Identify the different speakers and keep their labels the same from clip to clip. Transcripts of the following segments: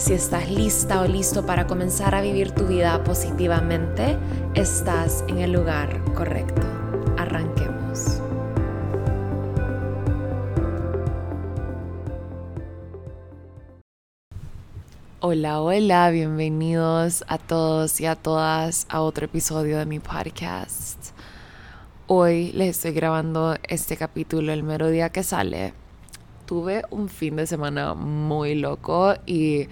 Speaker 1: Si estás lista o listo para comenzar a vivir tu vida positivamente, estás en el lugar correcto. Arranquemos. Hola, hola, bienvenidos a todos y a todas a otro episodio de mi podcast. Hoy les estoy grabando este capítulo el mero día que sale tuve un fin de semana muy loco y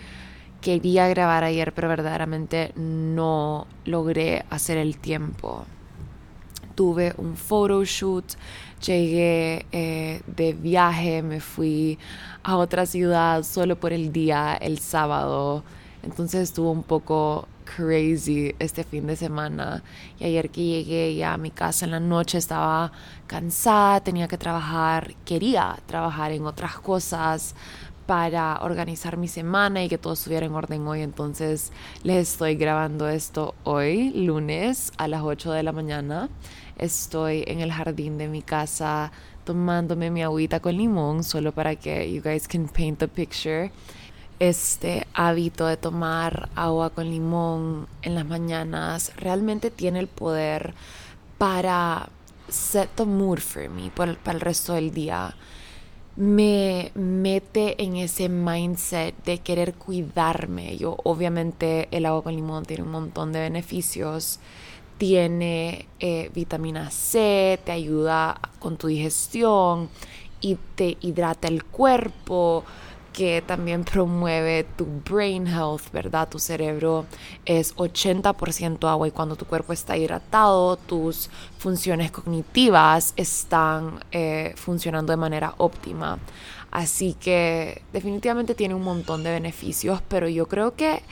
Speaker 1: quería grabar ayer, pero verdaderamente no logré hacer el tiempo. Tuve un photoshoot, llegué eh, de viaje, me fui a otra ciudad solo por el día, el sábado. Entonces estuvo un poco crazy este fin de semana. Y ayer que llegué ya a mi casa en la noche estaba cansada, tenía que trabajar, quería trabajar en otras cosas para organizar mi semana y que todo estuviera en orden hoy. Entonces les estoy grabando esto hoy, lunes a las 8 de la mañana. Estoy en el jardín de mi casa tomándome mi agüita con limón solo para que you guys can paint the picture este hábito de tomar agua con limón en las mañanas realmente tiene el poder para set the mood for me para, el resto del día. Me mete en ese mindset de querer cuidarme. Yo, obviamente, el agua con limón tiene un montón de beneficios. Tiene eh, vitamina C, te ayuda con tu digestión y te hidrata el cuerpo que también promueve tu brain health, ¿verdad? Tu cerebro es 80% agua y cuando tu cuerpo está hidratado, tus funciones cognitivas están eh, funcionando de manera óptima. Así que definitivamente tiene un montón de beneficios, pero yo creo que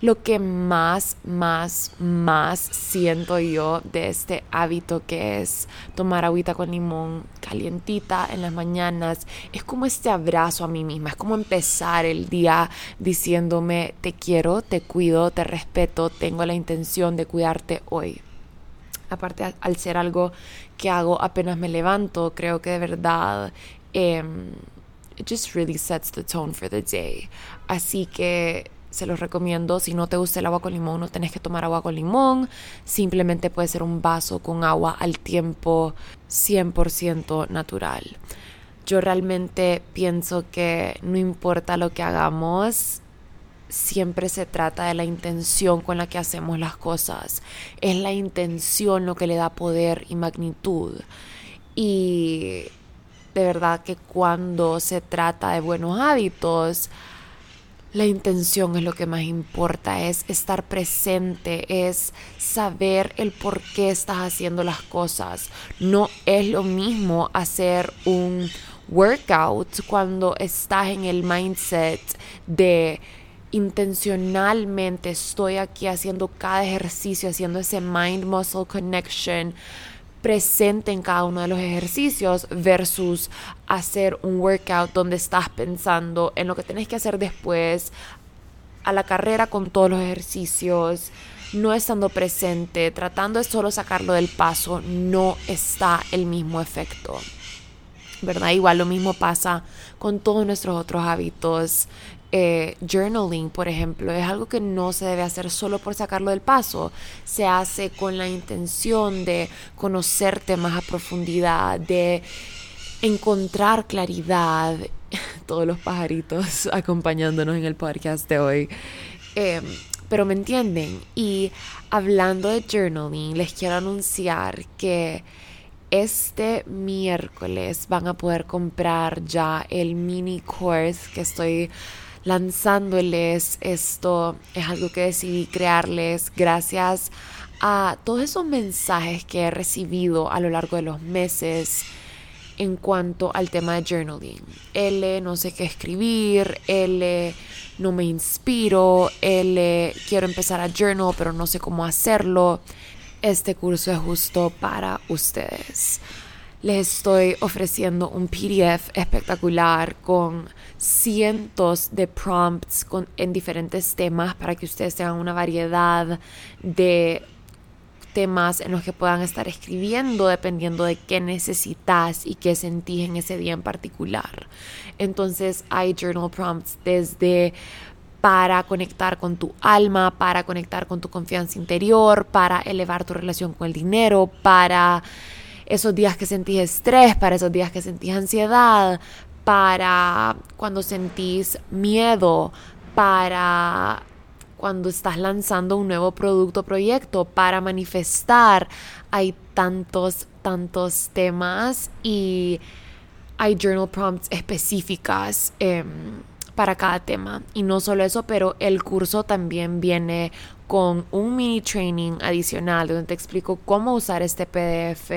Speaker 1: lo que más, más, más siento yo de este hábito que es tomar agüita con limón calientita en las mañanas es como este abrazo a mí misma, es como empezar el día diciéndome te quiero, te cuido, te respeto, tengo la intención de cuidarte hoy. Aparte, al ser algo que hago apenas me levanto, creo que de verdad... Em, it just really sets the tone for the day. Así que se los recomiendo. Si no te gusta el agua con limón, no tenés que tomar agua con limón. Simplemente puede ser un vaso con agua al tiempo 100% natural. Yo realmente pienso que no importa lo que hagamos, siempre se trata de la intención con la que hacemos las cosas. Es la intención lo que le da poder y magnitud. Y de verdad que cuando se trata de buenos hábitos, la intención es lo que más importa, es estar presente, es saber el por qué estás haciendo las cosas. No es lo mismo hacer un workout cuando estás en el mindset de intencionalmente estoy aquí haciendo cada ejercicio, haciendo ese mind muscle connection presente en cada uno de los ejercicios versus hacer un workout donde estás pensando en lo que tenés que hacer después, a la carrera con todos los ejercicios, no estando presente, tratando de solo sacarlo del paso, no está el mismo efecto. ¿Verdad? Igual lo mismo pasa con todos nuestros otros hábitos eh, journaling, por ejemplo, es algo que no se debe hacer solo por sacarlo del paso. Se hace con la intención de conocerte más a profundidad, de encontrar claridad. Todos los pajaritos acompañándonos en el podcast de hoy. Em, pero me entienden. Y hablando de journaling, les quiero anunciar que este miércoles van a poder comprar ya el mini course que estoy lanzándoles esto. Es algo que decidí crearles gracias a todos esos mensajes que he recibido a lo largo de los meses en cuanto al tema de journaling. L, no sé qué escribir, L, no me inspiro, L, quiero empezar a journal, pero no sé cómo hacerlo. Este curso es justo para ustedes. Les estoy ofreciendo un PDF espectacular con cientos de prompts en diferentes temas para que ustedes tengan una variedad de temas en los que puedan estar escribiendo dependiendo de qué necesitas y qué sentís en ese día en particular. Entonces hay journal prompts desde para conectar con tu alma, para conectar con tu confianza interior, para elevar tu relación con el dinero, para esos días que sentís estrés, para esos días que sentís ansiedad, para cuando sentís miedo, para cuando estás lanzando un nuevo producto o proyecto para manifestar. Hay tantos, tantos temas y hay journal prompts específicas. Em, para cada tema. Y no solo eso, pero el curso también viene con un mini training adicional donde te explico cómo usar este PDF,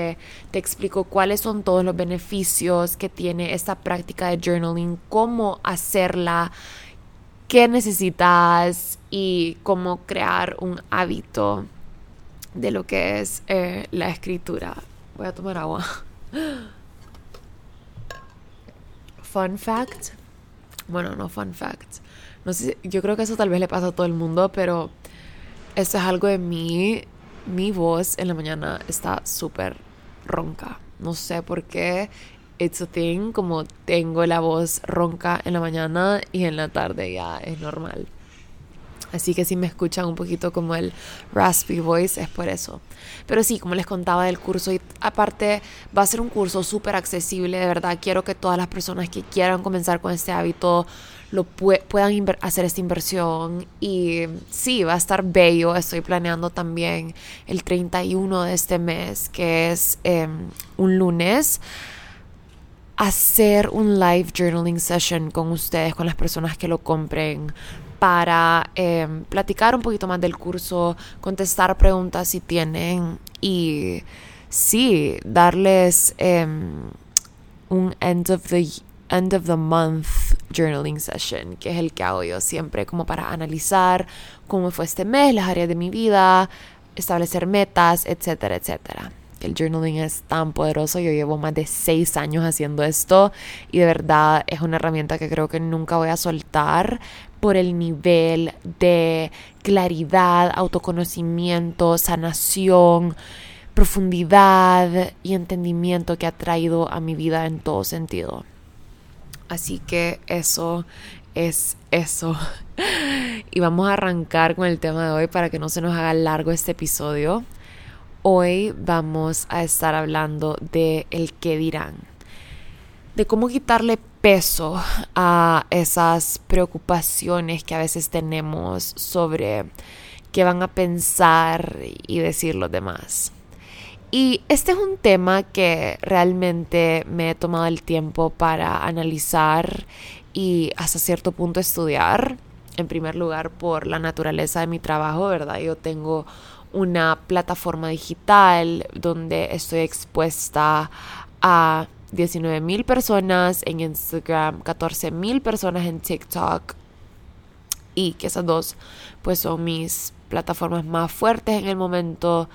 Speaker 1: te explico cuáles son todos los beneficios que tiene esta práctica de journaling, cómo hacerla, qué necesitas y cómo crear un hábito de lo que es eh, la escritura. Voy a tomar agua. Fun fact. Bueno, no fun fact. No sé, yo creo que eso tal vez le pasa a todo el mundo, pero esto es algo de mí. Mi voz en la mañana está súper ronca. No sé por qué it's a thing, como tengo la voz ronca en la mañana y en la tarde ya es normal. Así que si me escuchan un poquito como el raspy voice es por eso. Pero sí, como les contaba del curso, y aparte va a ser un curso súper accesible, de verdad quiero que todas las personas que quieran comenzar con este hábito lo puedan hacer esta inversión. Y sí, va a estar bello. Estoy planeando también el 31 de este mes, que es em, un lunes hacer un live journaling session con ustedes, con las personas que lo compren, para em, platicar un poquito más del curso, contestar preguntas si tienen y sí, darles em, un end of the end of the month journaling session, que es el que hago yo siempre como para analizar cómo fue este mes, las áreas de mi vida, establecer metas, etcétera, etcétera el journaling es tan poderoso. Yo llevo más de seis años haciendo esto y de verdad es una herramienta que creo que nunca voy a soltar por el nivel de claridad, autoconocimiento, sanación, profundidad y entendimiento que ha traído a mi vida en todo sentido. Así que eso es eso. Y vamos a arrancar con el tema de hoy para que no se nos haga largo este episodio. Hoy vamos a estar hablando de el qué dirán, de cómo quitarle peso a esas preocupaciones que a veces tenemos sobre qué van a pensar y decir los demás. Y este es un tema que realmente me he tomado el tiempo para analizar y hasta cierto punto estudiar. En primer lugar, por la naturaleza de mi trabajo, ¿verdad? Yo tengo una plataforma digital donde estoy expuesta a 19 mil personas en Instagram, 14 mil personas en TikTok. Y que esas dos pues son mis plataformas más fuertes en el momento.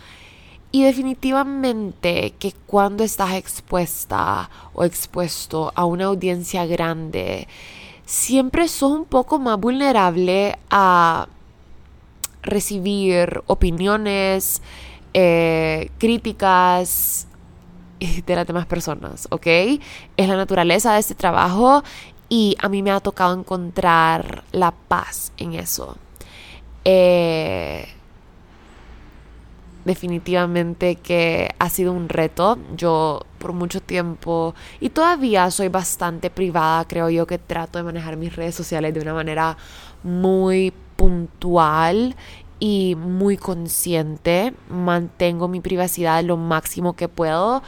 Speaker 1: Y definitivamente que cuando estás expuesta o expuesto a una audiencia grande siempre sos un poco más vulnerable a recibir opiniones, eh, críticas de las demás personas, ¿ok? Es la naturaleza de este trabajo y a mí me ha tocado encontrar la paz en eso. Eh, definitivamente que ha sido un reto. Yo por mucho tiempo y todavía soy bastante privada, creo yo que trato de manejar mis redes sociales de una manera muy puntual y muy consciente. Mantengo mi privacidad lo máximo que puedo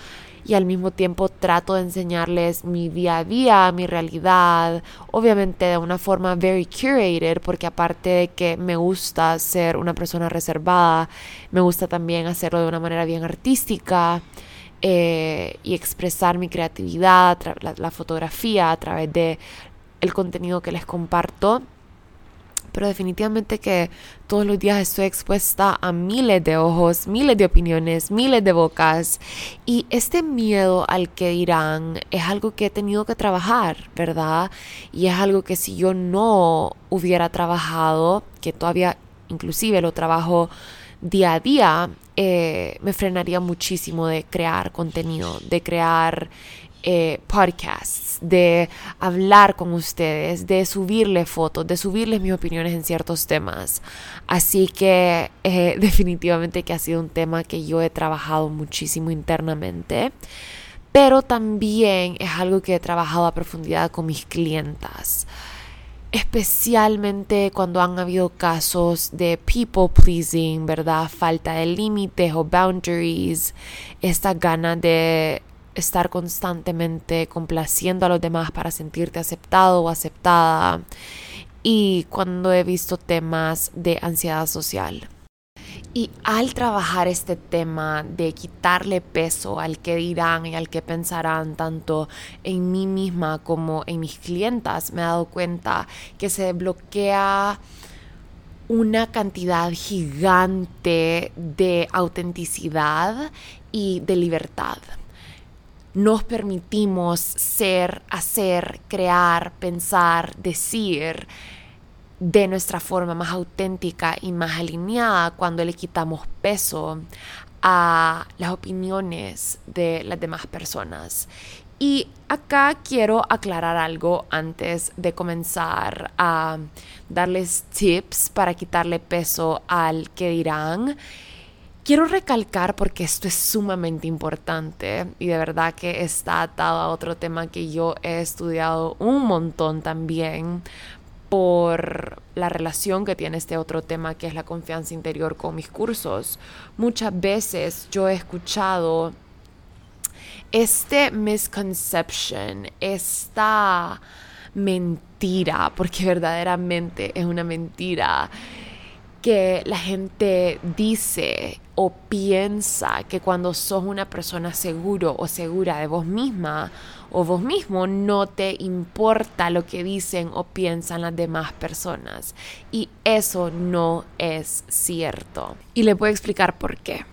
Speaker 1: y al mismo tiempo trato de enseñarles mi día a día, mi realidad, obviamente de una forma very curated, porque aparte de que me gusta ser una persona reservada, me gusta también hacerlo de una manera bien artística. eh, y expresar mi creatividad, la, la fotografía a través de el contenido que les comparto pero definitivamente que todos los días estoy expuesta a miles de ojos, miles de opiniones, miles de bocas y este miedo al que dirán es algo que he tenido que trabajar, ¿verdad? Y es algo que si yo no hubiera trabajado, que todavía inclusive lo trabajo día a día, eh, me frenaría muchísimo de crear contenido, de crear eh, podcasts, de hablar con ustedes, de subirles fotos, de subirles mis opiniones en ciertos temas. Así que eh, definitivamente que ha sido un tema que yo he trabajado muchísimo internamente pero también es algo que he trabajado a profundidad con mis clientas especialmente cuando han habido casos de people pleasing, ¿verdad? Falta de límites o boundaries, esta gana de estar constantemente complaciendo a los demás para sentirte aceptado o aceptada y cuando he visto temas de ansiedad social. Y al trabajar este tema de quitarle peso al que dirán y al que pensarán tanto en mí misma como en mis clientas, me he dado cuenta que se bloquea una cantidad gigante de autenticidad y de libertad nos permitimos ser, hacer, crear, pensar, decir de nuestra forma más auténtica y más alineada cuando le quitamos peso a las opiniones de las demás personas. Y acá quiero aclarar algo antes de comenzar a darles tips para quitarle peso al que dirán. Quiero recalcar porque esto es sumamente importante y de verdad que está atado a otro tema que yo he estudiado un montón también por la relación que tiene este otro tema que es la confianza interior con mis cursos. Muchas veces yo he escuchado este misconception, esta mentira, porque verdaderamente es una mentira que la gente dice o piensa que cuando sos una persona seguro o segura de vos misma o vos mismo no te importa lo que dicen o piensan las demás personas. Y eso no es cierto. Y le voy a explicar por qué.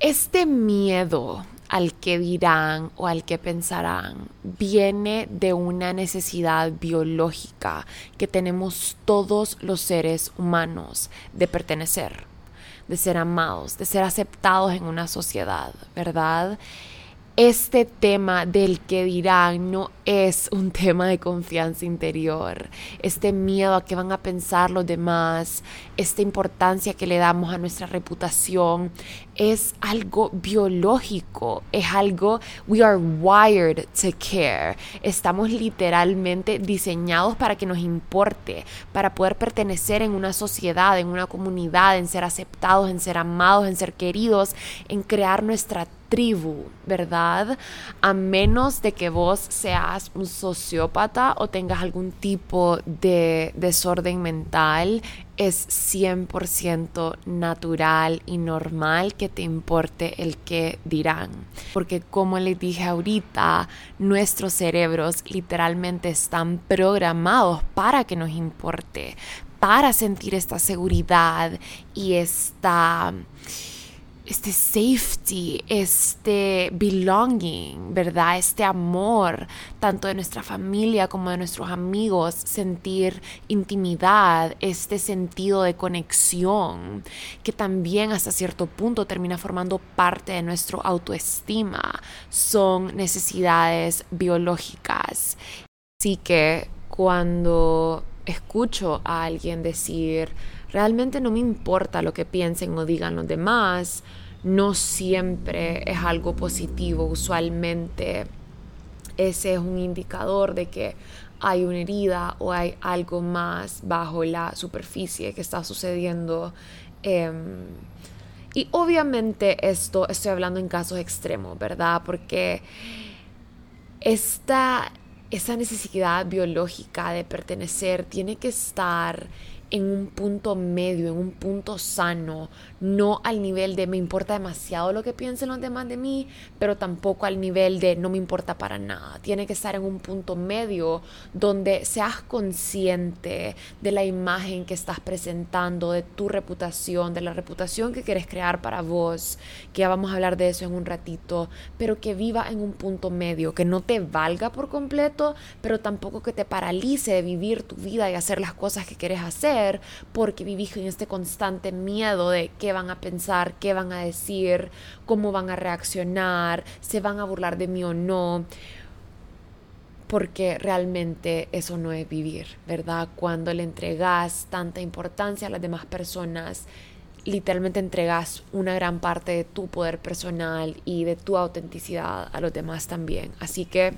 Speaker 1: Este miedo al que dirán o al que pensarán viene de una necesidad biológica que tenemos todos los seres humanos de pertenecer, de ser amados, de ser aceptados en una sociedad, ¿verdad? este tema del que dirán no es un tema de confianza interior, este miedo a que van a pensar los demás, esta importancia que le damos a nuestra reputación, es algo biológico, es algo, we are wired to care, estamos literalmente diseñados para que nos importe, para poder pertenecer en una sociedad, en una comunidad, en ser aceptados, en ser amados, en ser queridos, en crear nuestra tribu, ¿verdad? A menos de que vos seas un sociópata o tengas algún tipo de desorden mental, es 100% natural y normal que te importe el que dirán. Porque como les dije ahorita, nuestros cerebros literalmente están programados para que nos importe, para sentir esta seguridad y esta este safety, este belonging, ¿verdad? Este amor, tanto de nuestra familia como de nuestros amigos, sentir intimidad, este sentido de conexión, que también hasta cierto punto termina formando parte de nuestra autoestima, son necesidades biológicas. Así que cuando escucho a alguien decir, realmente no me importa lo que piensen o digan los demás, no siempre es algo positivo, usualmente ese es un indicador de que hay una herida o hay algo más bajo la superficie que está sucediendo. Em, y obviamente esto estoy hablando en casos extremos, ¿verdad? Porque esta, esa necesidad biológica de pertenecer tiene que estar en un punto medio, en un punto sano, no al nivel de me importa demasiado lo que piensen los demás de mí, pero tampoco al nivel de no me importa para nada. Tiene que estar en un punto medio donde seas consciente de la imagen que estás presentando, de tu reputación, de la reputación que quieres crear para vos, que ya vamos a hablar de eso en un ratito, pero que viva en un punto medio, que no te valga por completo, pero tampoco que te paralice de vivir tu vida y hacer las cosas que quieres hacer porque vivís en este constante miedo de qué van a pensar, qué van a decir, cómo van a reaccionar, se van a burlar de mí o no porque realmente eso no es vivir, ¿verdad? Cuando le entregas tanta importancia a las demás personas, literalmente entregas una gran parte de tu poder personal y de tu autenticidad a los demás también. Así que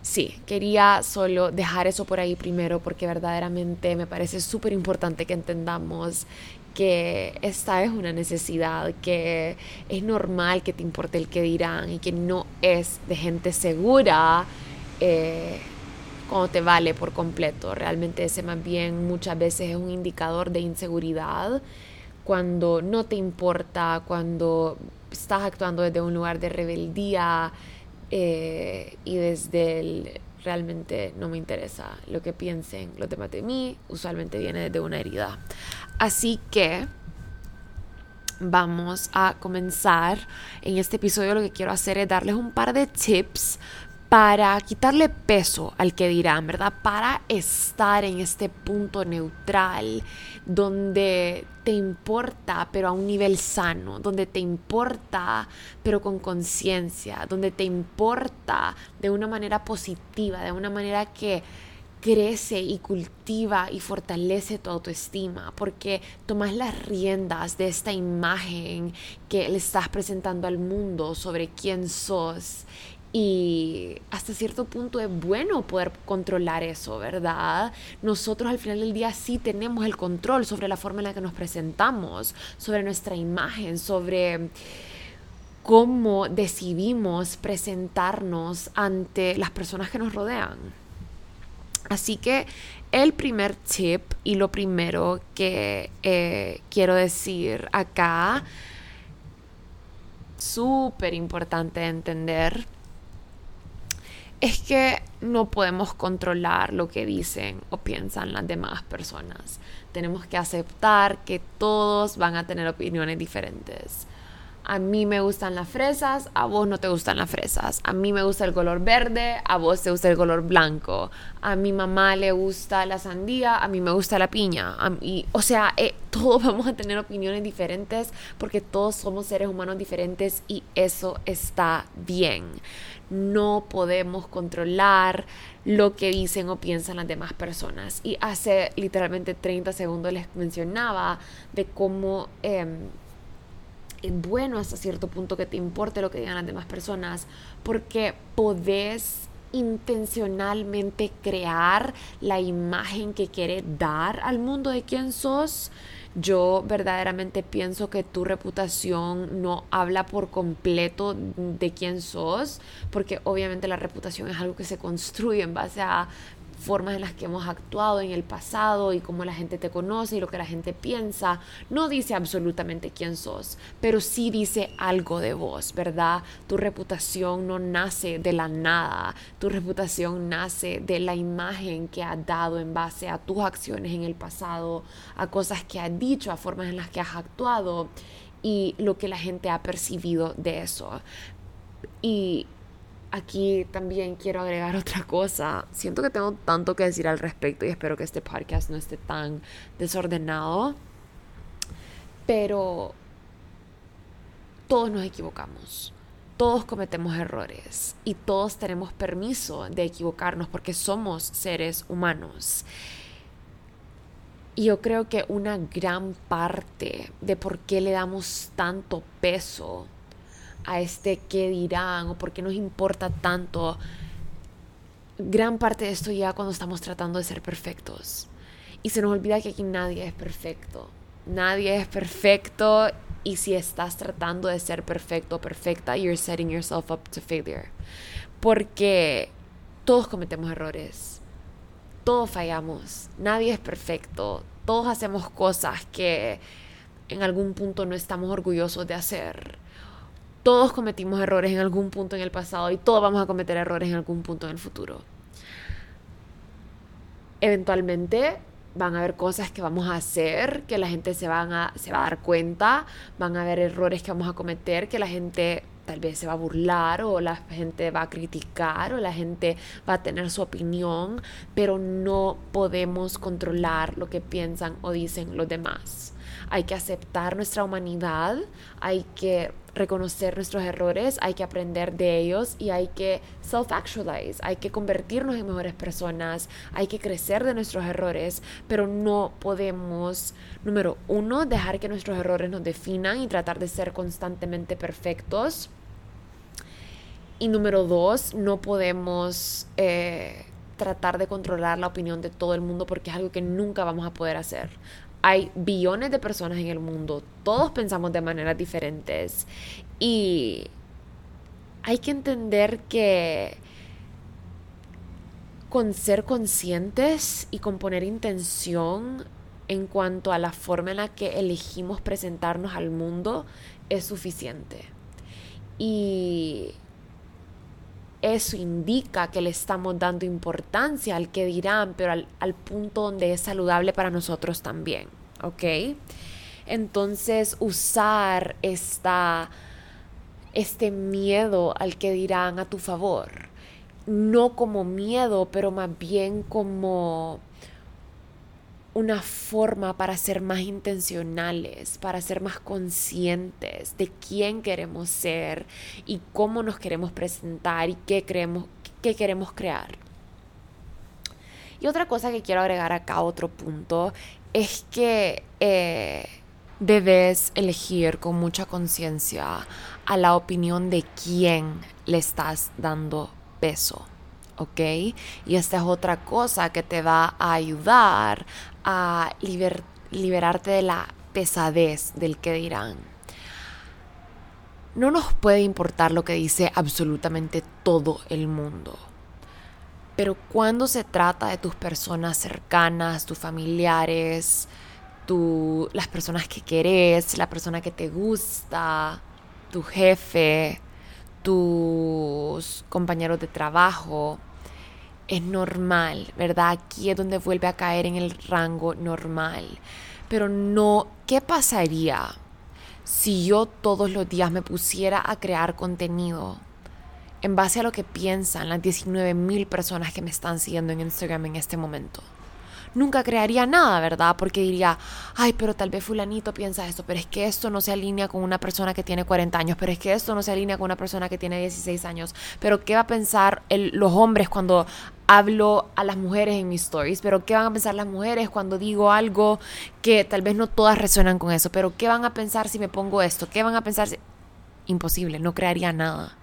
Speaker 1: sí, quería solo dejar eso por ahí primero porque verdaderamente me parece súper importante que entendamos que esta es una necesidad, que es normal que te importe el que dirán y que no es de gente segura eh, cuando te vale por completo. Realmente ese más bien muchas veces es un indicador de inseguridad cuando no te importa, cuando estás actuando desde un lugar de rebeldía, eh, y desde el realmente no me interesa lo que piensen los demás de mí, usualmente viene desde una herida. Así que vamos a comenzar. En este episodio lo que quiero hacer es darles un par de tips para quitarle peso al que dirán, ¿verdad? Para estar en este punto neutral donde te importa, pero a un nivel sano, donde te importa, pero con conciencia, donde te importa de una manera positiva, de una manera que crece y cultiva y fortalece tu autoestima, porque tomas las riendas de esta imagen que le estás presentando al mundo sobre quién sos y hasta cierto punto es bueno poder controlar eso, ¿verdad? Nosotros al final del día sí tenemos el control sobre la forma en la que nos presentamos, sobre nuestra imagen, sobre cómo decidimos presentarnos ante las personas que nos rodean. Así que el primer tip y lo primero que eh, quiero decir acá, súper importante entender, es que no podemos controlar lo que dicen o piensan las demás personas. Tenemos que aceptar que todos van a tener opiniones diferentes a mí me gustan las fresas, a vos no te gustan las fresas. A mí me gusta el color verde, a vos te gusta el color blanco. A mi mamá le gusta la sandía, a mí me gusta la piña. o sea, eh, todos vamos a tener opiniones diferentes porque todos somos seres humanos diferentes y eso está bien. No podemos controlar lo que dicen o piensan las demás personas. Y hace literalmente 30 segundos les mencionaba de cómo... Em, bueno hasta cierto punto que te importe lo que digan las demás personas, porque podés intencionalmente crear la imagen que quieres dar al mundo de quién sos. Yo verdaderamente pienso que tu reputación no habla por completo de quién sos, porque obviamente la reputación es algo que se construye en base a formas en las que hemos actuado en el pasado y cómo la gente te conoce y lo que la gente piensa, no dice absolutamente quién sos, pero sí dice algo de vos, ¿verdad? Tu reputación no nace de la nada, tu reputación nace de la imagen que has dado en base a tus acciones en el pasado, a cosas que has dicho, a formas en las que has actuado y lo que la gente ha percibido de eso. Y aquí también quiero agregar otra cosa. Siento que tengo tanto que decir al respecto y espero que este podcast no esté tan desordenado. Pero todos nos equivocamos. Todos cometemos errores y todos tenemos permiso de equivocarnos porque somos seres humanos. Y yo creo que una gran parte de por qué le damos tanto peso a este qué dirán o por qué nos importa tanto. Gran parte de esto ya cuando estamos tratando de ser perfectos. Y se nos olvida que aquí nadie es perfecto. Nadie es perfecto y si estás tratando de ser perfecto o perfecta, you're setting yourself up to failure. Porque todos cometemos errores. todos fallamos, nadie es perfecto, todos hacemos cosas que en algún punto no estamos orgullosos de hacer. Todos cometimos errores en algún punto en el pasado y todos vamos a cometer errores en algún punto en el futuro. Eventualmente van a haber cosas que vamos a hacer que la gente se, van a, se va a dar cuenta, van a haber errores que vamos a cometer que la gente tal vez se va a burlar o la gente va a criticar o la gente va a tener su opinión, pero no podemos controlar lo que piensan o dicen los demás. Hay que aceptar nuestra humanidad, hay que reconocer nuestros errores, hay que aprender de ellos y hay que self-actualize, hay que convertirnos en mejores personas, hay que crecer de nuestros errores, pero no podemos, número uno, dejar que nuestros errores nos definan y tratar de ser constantemente perfectos. Y número dos, no podemos eh, tratar de controlar la opinión de todo el mundo porque es algo que nunca vamos a poder hacer hay billones de personas en el mundo, todos pensamos de maneras diferentes y hay que entender que con ser conscientes y con poner intención en cuanto a la forma en la que elegimos presentarnos al mundo es suficiente. Y eso indica que le estamos dando importancia al que dirán, pero al, punto donde es saludable para nosotros también, ¿ok? Entonces usar esta, este miedo al que dirán a tu favor, no como miedo, pero más bien como una forma para ser más intencionales, para ser más conscientes de quién queremos ser y cómo nos queremos presentar y qué, queremos, qué queremos crear. Y otra cosa que quiero agregar acá, otro punto, es que eh, debes elegir con mucha conciencia a la opinión de quién le estás dando peso. ¿Ok? Y esta es otra cosa que te va a ayudar a liberarte de la pesadez del que dirán. No nos puede importar lo que dice absolutamente todo el mundo. Pero cuando se trata de tus personas cercanas, tus familiares, las personas que querés, la persona que te gusta, tu jefe, tus compañeros de trabajo, es normal, ¿verdad? Aquí es donde vuelve a caer en el rango normal. Pero no, ¿qué pasaría si yo todos los días me pusiera a crear contenido en base a lo que piensan las 19 mil personas que me están siguiendo en Instagram en este momento? Nunca crearía nada, ¿verdad? Porque diría, ay, pero tal vez fulanito piensa esto, pero es que esto no se alinea con una persona que tiene 40 años, pero es que esto no se alinea con una persona que tiene 16 años, pero ¿qué va a pensar los hombres cuando hablo a las mujeres en mis stories? Pero ¿qué van a pensar las mujeres cuando digo algo que tal vez no todas resuenan con eso? Pero ¿qué van a pensar si me pongo esto? ¿Qué van a pensar si... Imposible, no crearía nada.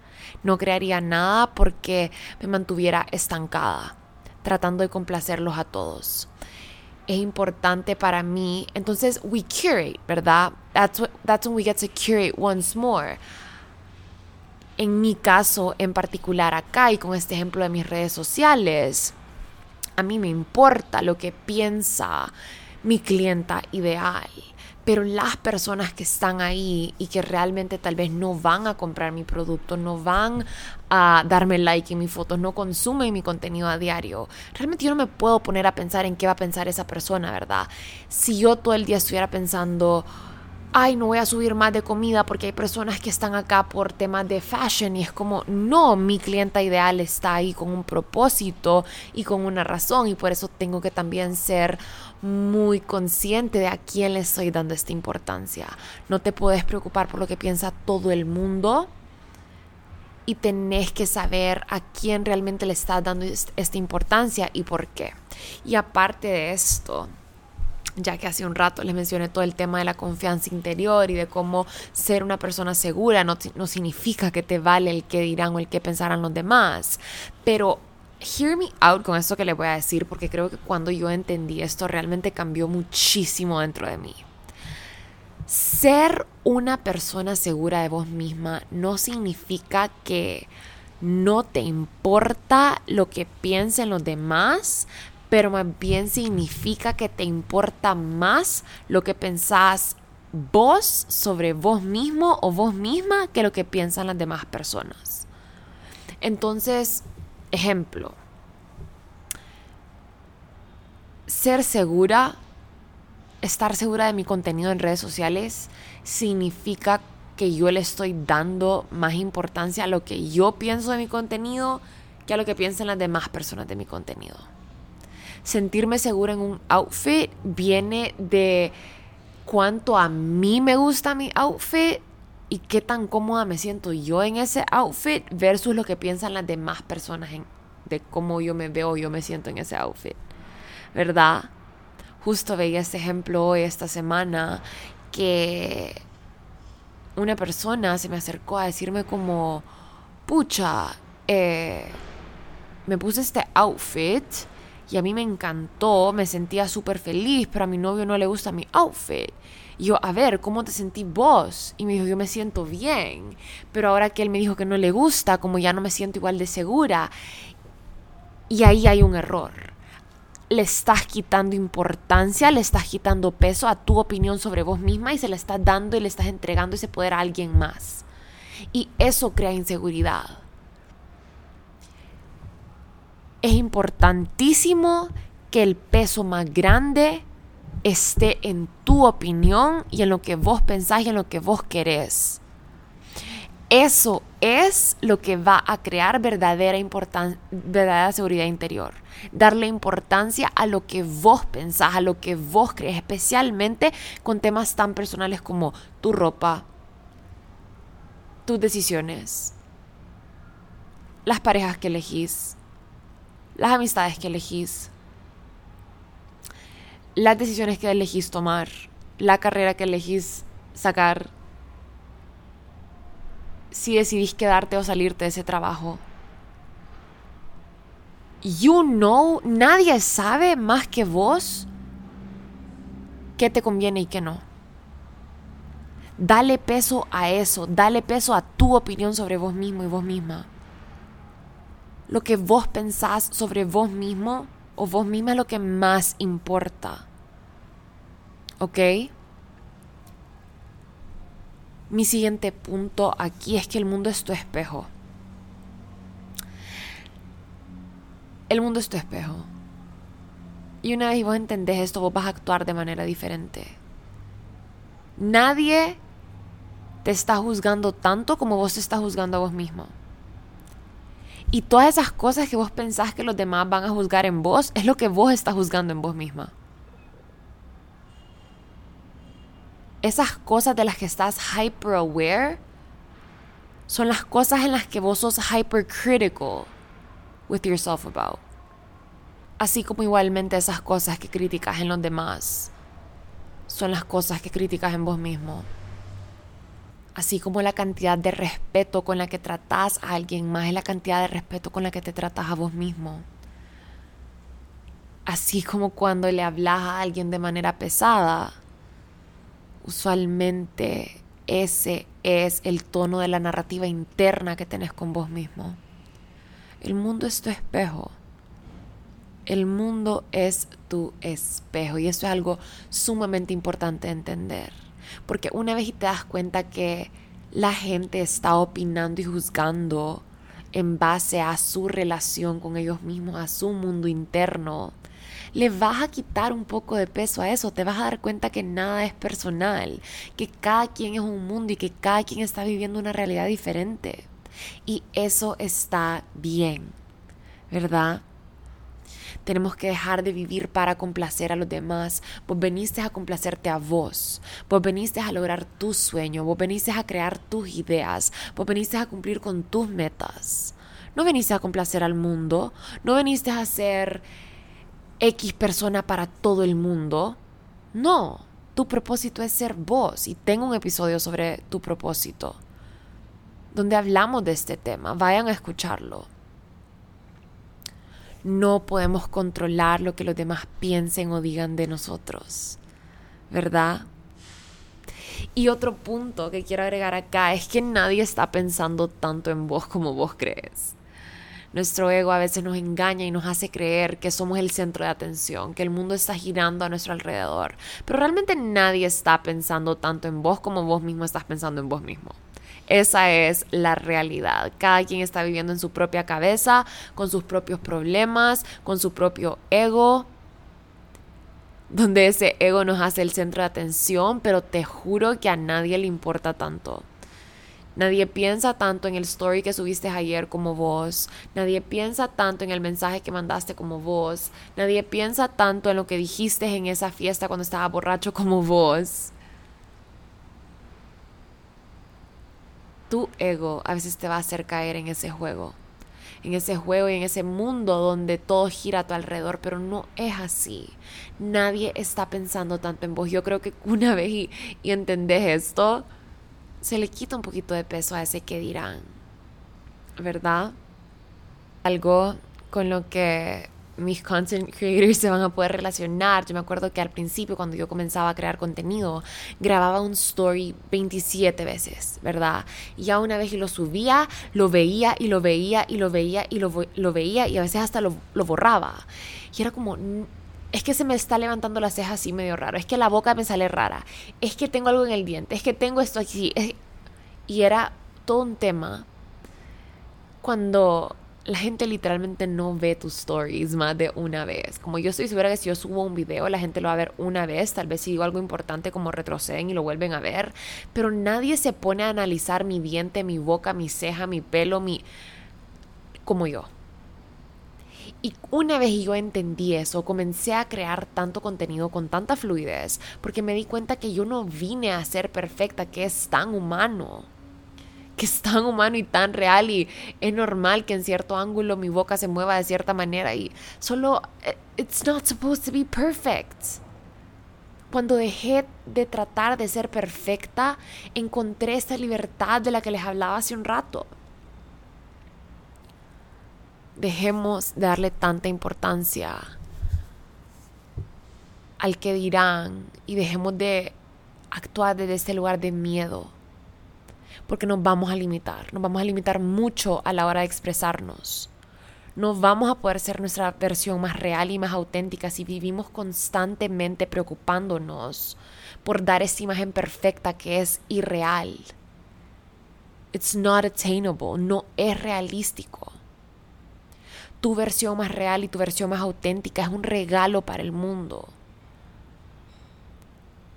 Speaker 1: No crearía nada porque me mantuviera estancada, tratando de complacerlos a todos es importante para mí. Entonces, we curate, ¿verdad? That's, that's when we get to curate once more. En mi caso en particular acá y con este ejemplo de mis redes sociales, a mí me importa lo que piensa mi clienta ideal pero las personas que están ahí y que realmente tal vez no van a comprar mi producto, no van a darme like en mis fotos, no consumen mi contenido a diario, realmente yo no me puedo poner a pensar en qué va a pensar esa persona, ¿verdad? Si yo todo el día estuviera pensando, ay, no voy a subir más de comida porque hay personas que están acá por temas de fashion y es como, no, mi clienta ideal está ahí con un propósito y con una razón y por eso tengo que también ser muy consciente de a quién le estoy dando esta importancia. No te puedes preocupar por lo que piensa todo el mundo y tenés que saber a quién realmente le estás dando esta importancia y por qué. Y aparte de esto, ya que hace un rato les mencioné todo el tema de la confianza interior y de cómo ser una persona segura no, no significa que te vale el que dirán o el que pensarán los demás, pero hear me out con esto que les voy a decir porque creo que cuando yo entendí esto realmente cambió muchísimo dentro de mí. Ser una persona segura de vos misma no significa que no te importa lo que piensen los demás, pero más bien significa que te importa más lo que pensás vos sobre vos mismo o vos misma que lo que piensan las demás personas. Entonces, ejemplo, ser segura, estar segura de mi contenido en redes sociales, significa que yo le estoy dando más importancia a lo que yo pienso de mi contenido que a lo que piensan las demás personas de mi contenido. Sentirme segura en un outfit viene de cuánto a mí me gusta mi outfit y qué tan cómoda me siento yo en ese outfit versus lo que piensan las demás personas de cómo yo me veo, yo me siento en ese outfit. ¿verdad? Justo veía este ejemplo hoy, esta semana, que una persona se me acercó a decirme como, pucha, eh, me puse este outfit y a mí me encantó, me sentía súper feliz, pero a mi novio no le gusta mi outfit. Yo, a ver, ¿cómo te sentí vos? Y me dijo, yo me siento bien, pero ahora que él me dijo que no le gusta, como ya no me siento igual de segura. Y ahí hay un error le estás quitando importancia, le estás quitando peso a tu opinión sobre vos misma y se le estás dando y le estás entregando ese poder a alguien más. Y eso crea inseguridad. Es importantísimo que el peso más grande esté en tu opinión y en lo que vos pensás y en lo que vos querés. Eso es lo que va a crear verdadera, verdadera seguridad interior. Darle importancia a lo que vos pensás, a lo que vos crees, especialmente con temas tan personales como tu ropa, tus decisiones, las parejas que elegís, las amistades que elegís, las decisiones que elegís tomar, la carrera que elegís sacar si decidís quedarte o salirte de ese trabajo. You know, nadie sabe más que vos qué te conviene y qué no. Dale peso a eso, dale peso a tu opinión sobre vos mismo y vos misma. Lo que vos pensás sobre vos mismo o vos misma es lo que más importa. ¿Ok? Mi siguiente punto aquí es que el mundo es tu espejo. El mundo es tu espejo. Y una vez vos entendés esto, vos vas a actuar de manera diferente. Nadie te está juzgando tanto como vos te estás juzgando a vos mismo. Y todas esas cosas que vos pensás que los demás van a juzgar en vos, es lo que vos estás juzgando en vos misma. Esas cosas de las que estás hyper aware son las cosas en las que vos sos hypercritical with yourself about. Así como igualmente esas cosas que criticas en los demás son las cosas que criticas en vos mismo. Así como la cantidad de respeto con la que tratás a alguien más es la cantidad de respeto con la que te tratas a vos mismo. Así como cuando le hablas a alguien de manera pesada, usualmente ese es el tono de la narrativa interna que tenés con vos mismo. El mundo es tu espejo. El mundo es tu espejo y eso es algo sumamente importante de entender. Porque una vez te das cuenta que la gente está opinando y juzgando en base a su relación con ellos mismos, a su mundo interno, le vas a quitar un poco de peso a eso, te vas a dar cuenta que nada es personal, que cada quien es un mundo y que cada quien está viviendo una realidad diferente. Y eso está bien, ¿verdad? Tenemos que dejar de vivir para complacer a los demás. Vos veniste a complacerte a vos. Vos veniste a lograr tu sueño. Vos veniste a crear tus ideas. Vos veniste a cumplir con tus metas. No veniste a complacer al mundo. No veniste a ser X persona para todo el mundo. No, tu propósito es ser vos y tengo un episodio sobre tu propósito donde hablamos de este tema. Vayan a escucharlo. No podemos controlar lo que los demás piensen o digan de nosotros, ¿verdad? Y otro punto que quiero agregar acá es que nadie está pensando tanto en vos como vos crees. Nuestro ego a veces nos engaña y nos hace creer que somos el centro de atención, que el mundo está girando a nuestro alrededor. Pero realmente nadie está pensando tanto en vos como vos mismo estás pensando en vos mismo. Esa es la realidad. Cada quien está viviendo en su propia cabeza, con sus propios problemas, con su propio ego, donde ese ego nos hace el centro de atención, pero te juro que a nadie le importa tanto. Nadie piensa tanto en el story que subiste ayer como vos. Nadie piensa tanto en el mensaje que mandaste como vos. Nadie piensa tanto en lo que dijiste en esa fiesta cuando estaba borracho como vos. tu ego a veces te va a hacer caer en ese juego, en ese juego y en ese mundo donde todo gira a tu alrededor, pero no es así. Nadie está pensando tanto en vos. Yo creo que una vez y, y entendés esto, se le quita un poquito de peso a ese que dirán, ¿verdad? Algo con lo que mis content creators se van a poder relacionar. Yo me acuerdo que al principio, cuando yo comenzaba a crear contenido, grababa un story 27 veces, ¿verdad? Y ya una vez y lo subía, lo veía y lo veía y lo veía y lo, lo veía y a veces hasta lo, lo borraba. Y era como, es que se me está levantando la ceja así medio raro, es que la boca me sale rara, es que tengo algo en el diente, es que tengo esto aquí. Y era todo un tema cuando la gente literalmente no ve tus stories más de una vez. Como yo estoy segura que si yo subo un video, la gente lo va a ver una vez, tal vez si digo algo importante como retroceden y lo vuelven a ver, pero nadie se pone a analizar mi diente, mi boca, mi ceja, mi pelo, mi... como yo. Y una vez yo entendí eso, comencé a crear tanto contenido con tanta fluidez, porque me di cuenta que yo no vine a ser perfecta, que es tan humano que es tan humano y tan real y es normal que en cierto ángulo mi boca se mueva de cierta manera y solo eh, it's not supposed to be perfect. Cuando dejé de tratar de ser perfecta, encontré esta libertad de la que les hablaba hace un rato. Dejemos de darle tanta importancia al que dirán y dejemos de actuar desde este lugar de miedo porque nos vamos a limitar, nos vamos a limitar mucho a la hora de expresarnos. No vamos a poder ser nuestra versión más real y más auténtica si vivimos constantemente preocupándonos por dar esa imagen perfecta que es irreal. It's not attainable, no es realístico. Tu versión más real y tu versión más auténtica es un regalo para el mundo.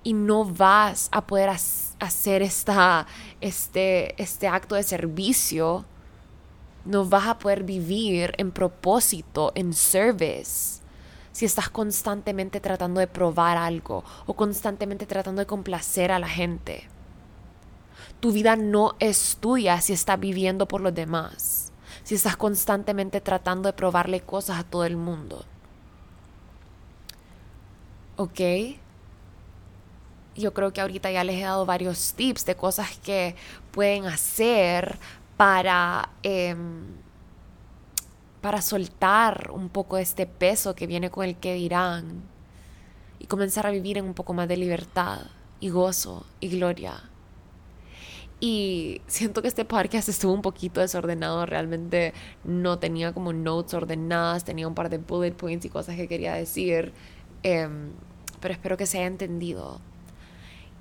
Speaker 1: Y no vas a poder hacer esta, este, este acto de servicio, no vas a poder vivir en propósito, en service, si estás constantemente tratando de probar algo o constantemente tratando de complacer a la gente. Tu vida no es tuya si estás viviendo por los demás, si estás constantemente tratando de probarle cosas a todo el mundo. ¿Ok? yo creo que ahorita ya les he dado varios tips de cosas que pueden hacer para, em, para soltar un poco este peso que viene con el que dirán y comenzar a vivir en un poco más de libertad y gozo y gloria. Y siento que este podcast estuvo un poquito desordenado, realmente no tenía como notes ordenadas, tenía un par de bullet points y cosas que quería decir, em, pero espero que se haya entendido.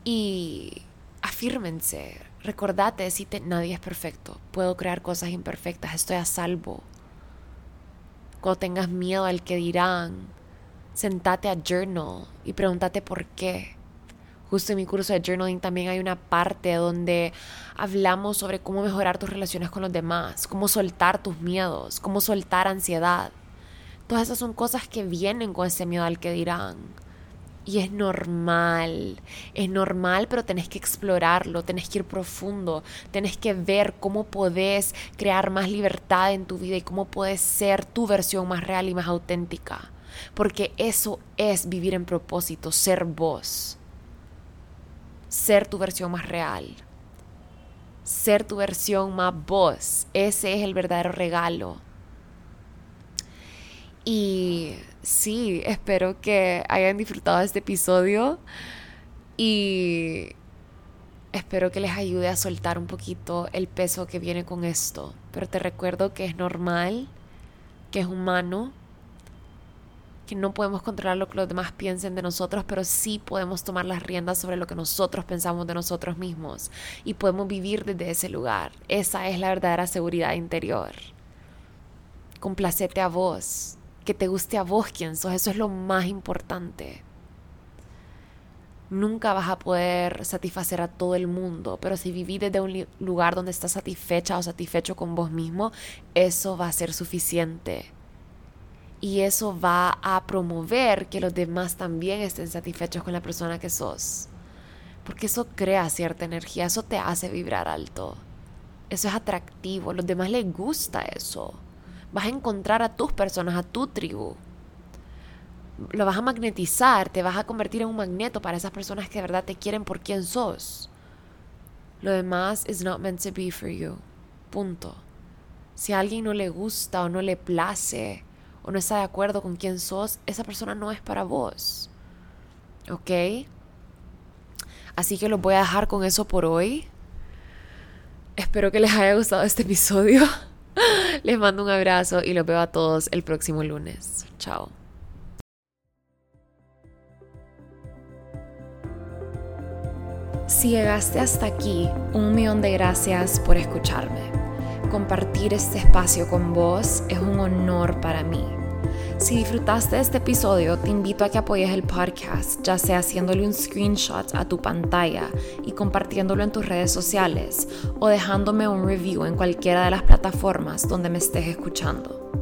Speaker 1: Y afírmense, recordate, si nadie es perfecto, puedo crear cosas imperfectas, estoy a salvo. Cuando tengas miedo al que dirán, sentate a journal y pregúntate por qué. Justo en mi curso de journaling también hay una parte donde hablamos sobre cómo mejorar tus relaciones con los demás, cómo soltar tus miedos, cómo soltar ansiedad. Todas esas son cosas que vienen con ese miedo al que dirán. Y es normal, es normal, pero tenés que explorarlo, tenés que ir profundo, tenés que ver cómo podés crear más libertad en tu vida y cómo puedes ser tu versión más real y más auténtica. Porque eso es vivir en propósito, ser vos, ser tu versión más real, ser tu versión más vos. Ese es el verdadero regalo. Y sí, espero que hayan disfrutado este episodio y espero que les ayude a soltar un poquito el peso que viene con esto. Pero te recuerdo que es normal, que es humano, no podemos controlar lo que los demás piensen de nosotros, pero sí podemos tomar las riendas sobre lo que nosotros pensamos de nosotros mismos y podemos vivir desde ese lugar. Esa es la verdadera seguridad interior. Complacete a vos, que te guste a vos quien sos, eso es lo más importante. Nunca vas a poder satisfacer a todo el mundo, pero si vivís desde un lugar donde estás satisfecha o satisfecho con vos mismo, eso va a ser suficiente y eso va a promover que los demás también estén satisfechos con la persona que sos. Porque eso crea cierta energía, eso te hace vibrar alto. Eso es atractivo, a los demás les gusta eso. Vas a encontrar a tus personas, a tu tribu. Lo vas a magnetizar, te vas a convertir en un magneto para esas personas que de verdad te quieren por quien sos. Lo demás is not meant to be for you. Punto. Si a alguien no le gusta o no le place, o no está de acuerdo con quién sos, esa persona no es para vos. ¿Ok? Así que los voy a dejar con eso por hoy. Espero que les haya gustado este episodio. Les mando un abrazo y los veo a todos el próximo lunes. Chao. Si llegaste hasta aquí, un millón de gracias por escucharme compartir este espacio con vos es un honor para mí. Si disfrutaste de este episodio, te invito a que apoyes el podcast, ya sea haciéndole un screenshot a tu pantalla y compartiéndolo en tus redes sociales o dejándome un review en cualquiera de las plataformas donde me estés escuchando.